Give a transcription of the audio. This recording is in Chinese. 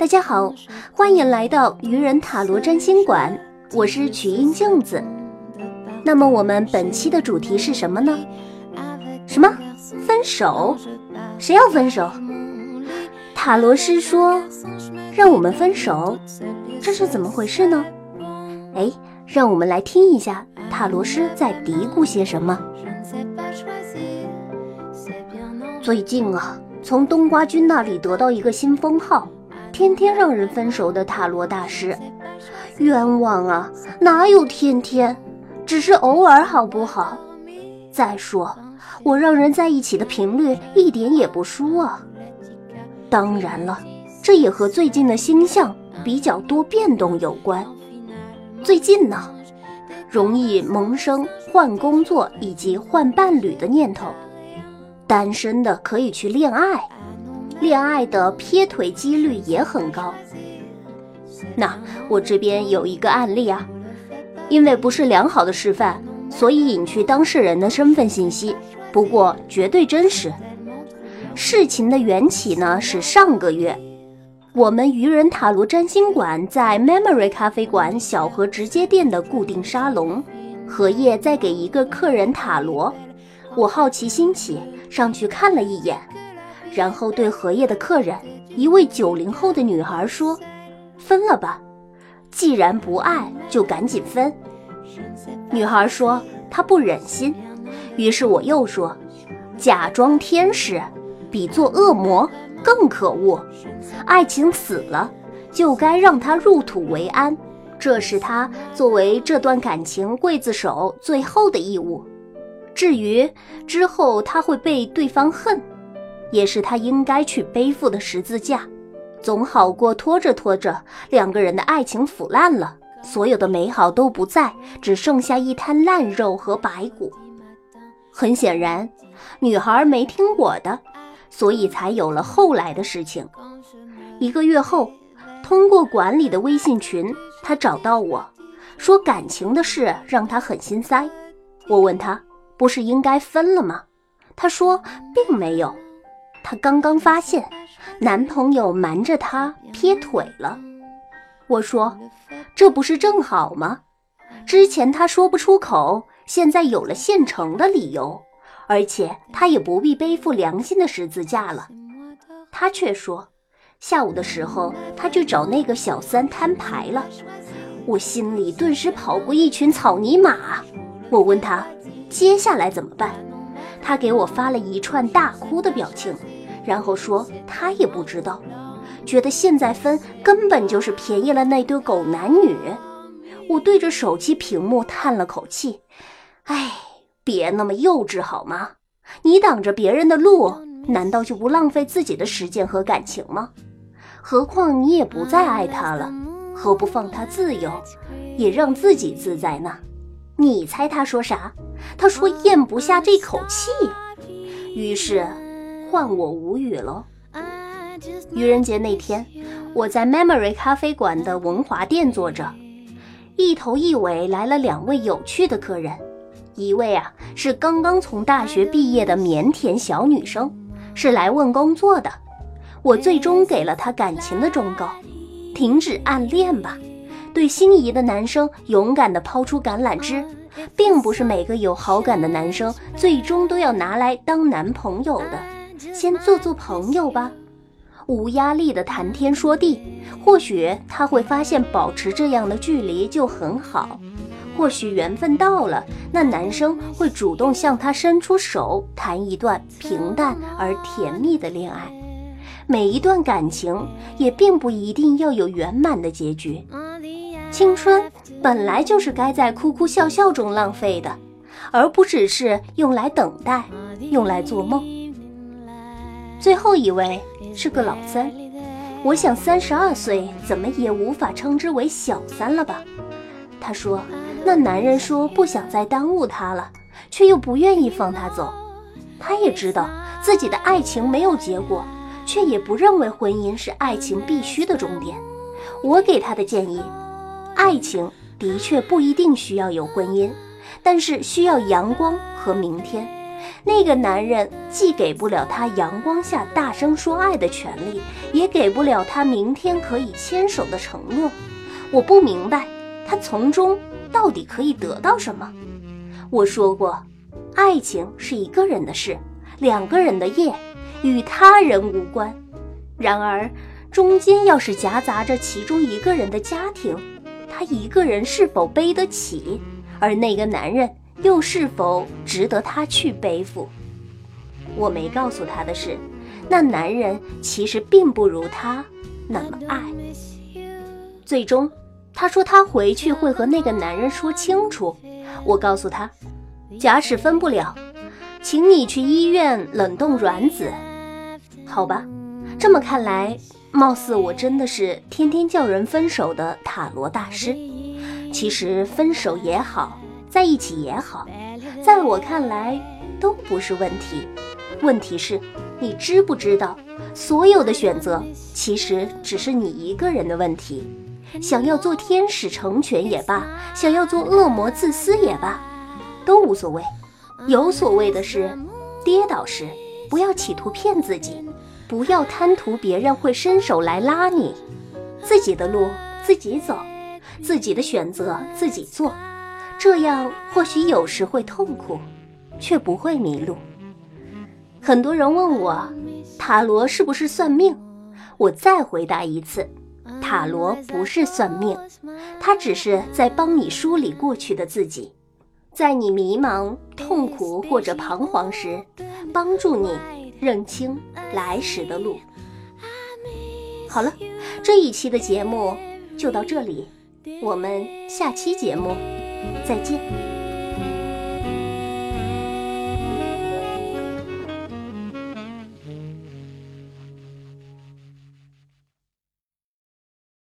大家好，欢迎来到愚人塔罗占星馆，我是曲音镜子。那么我们本期的主题是什么呢？什么？分手？谁要分手？塔罗师说让我们分手，这是怎么回事呢？哎，让我们来听一下塔罗师在嘀咕些什么。最近啊，从冬瓜君那里得到一个新封号，天天让人分手的塔罗大师。冤枉啊，哪有天天？只是偶尔，好不好？再说，我让人在一起的频率一点也不输啊。当然了，这也和最近的星象比较多变动有关。最近呢，容易萌生换工作以及换伴侣的念头。单身的可以去恋爱，恋爱的劈腿几率也很高。那我这边有一个案例啊，因为不是良好的示范，所以隐去当事人的身份信息，不过绝对真实。事情的缘起呢是上个月，我们愚人塔罗占星馆在 Memory 咖啡馆小河直接店的固定沙龙，荷叶在给一个客人塔罗，我好奇心起。上去看了一眼，然后对荷叶的客人，一位九零后的女孩说：“分了吧，既然不爱，就赶紧分。”女孩说她不忍心，于是我又说：“假装天使比做恶魔更可恶，爱情死了就该让它入土为安，这是他作为这段感情刽子手最后的义务。”至于之后他会被对方恨，也是他应该去背负的十字架，总好过拖着拖着两个人的爱情腐烂了，所有的美好都不在，只剩下一滩烂肉和白骨。很显然，女孩没听我的，所以才有了后来的事情。一个月后，通过管理的微信群，她找到我说感情的事让她很心塞。我问她。不是应该分了吗？她说并没有，她刚刚发现男朋友瞒着她劈腿了。我说这不是正好吗？之前她说不出口，现在有了现成的理由，而且她也不必背负良心的十字架了。她却说下午的时候她去找那个小三摊牌了。我心里顿时跑过一群草泥马。我问她。接下来怎么办？他给我发了一串大哭的表情，然后说他也不知道，觉得现在分根本就是便宜了那对狗男女。我对着手机屏幕叹了口气，哎，别那么幼稚好吗？你挡着别人的路，难道就不浪费自己的时间和感情吗？何况你也不再爱他了，何不放他自由，也让自己自在呢？你猜他说啥？他说咽不下这口气，于是换我无语了。愚人节那天，我在 Memory 咖啡馆的文华店坐着，一头一尾来了两位有趣的客人。一位啊是刚刚从大学毕业的腼腆小女生，是来问工作的。我最终给了她感情的忠告：停止暗恋吧。对心仪的男生勇敢地抛出橄榄枝，并不是每个有好感的男生最终都要拿来当男朋友的。先做做朋友吧，无压力的谈天说地。或许他会发现保持这样的距离就很好。或许缘分到了，那男生会主动向他伸出手，谈一段平淡而甜蜜的恋爱。每一段感情也并不一定要有圆满的结局。青春本来就是该在哭哭笑笑中浪费的，而不只是用来等待、用来做梦。最后一位是个老三，我想三十二岁怎么也无法称之为小三了吧？他说，那男人说不想再耽误他了，却又不愿意放他走。他也知道自己的爱情没有结果，却也不认为婚姻是爱情必须的终点。我给他的建议。爱情的确不一定需要有婚姻，但是需要阳光和明天，那个男人既给不了她阳光下大声说爱的权利，也给不了她明天可以牵手的承诺。我不明白，他从中到底可以得到什么？我说过，爱情是一个人的事，两个人的业，与他人无关。然而，中间要是夹杂着其中一个人的家庭，他一个人是否背得起？而那个男人又是否值得他去背负？我没告诉他的是，那男人其实并不如他那么爱。最终。他说他回去会和那个男人说清楚。我告诉他，假使分不了，请你去医院冷冻卵子。好吧，这么看来，貌似我真的是天天叫人分手的塔罗大师。其实分手也好，在一起也好，在我看来都不是问题。问题是，你知不知道，所有的选择其实只是你一个人的问题。想要做天使成全也罢，想要做恶魔自私也罢，都无所谓。有所谓的是，跌倒时不要企图骗自己，不要贪图别人会伸手来拉你。自己的路自己走，自己的选择自己做，这样或许有时会痛苦，却不会迷路。很多人问我，塔罗是不是算命？我再回答一次。塔罗不是算命，它只是在帮你梳理过去的自己，在你迷茫、痛苦或者彷徨时，帮助你认清来时的路。好了，这一期的节目就到这里，我们下期节目再见。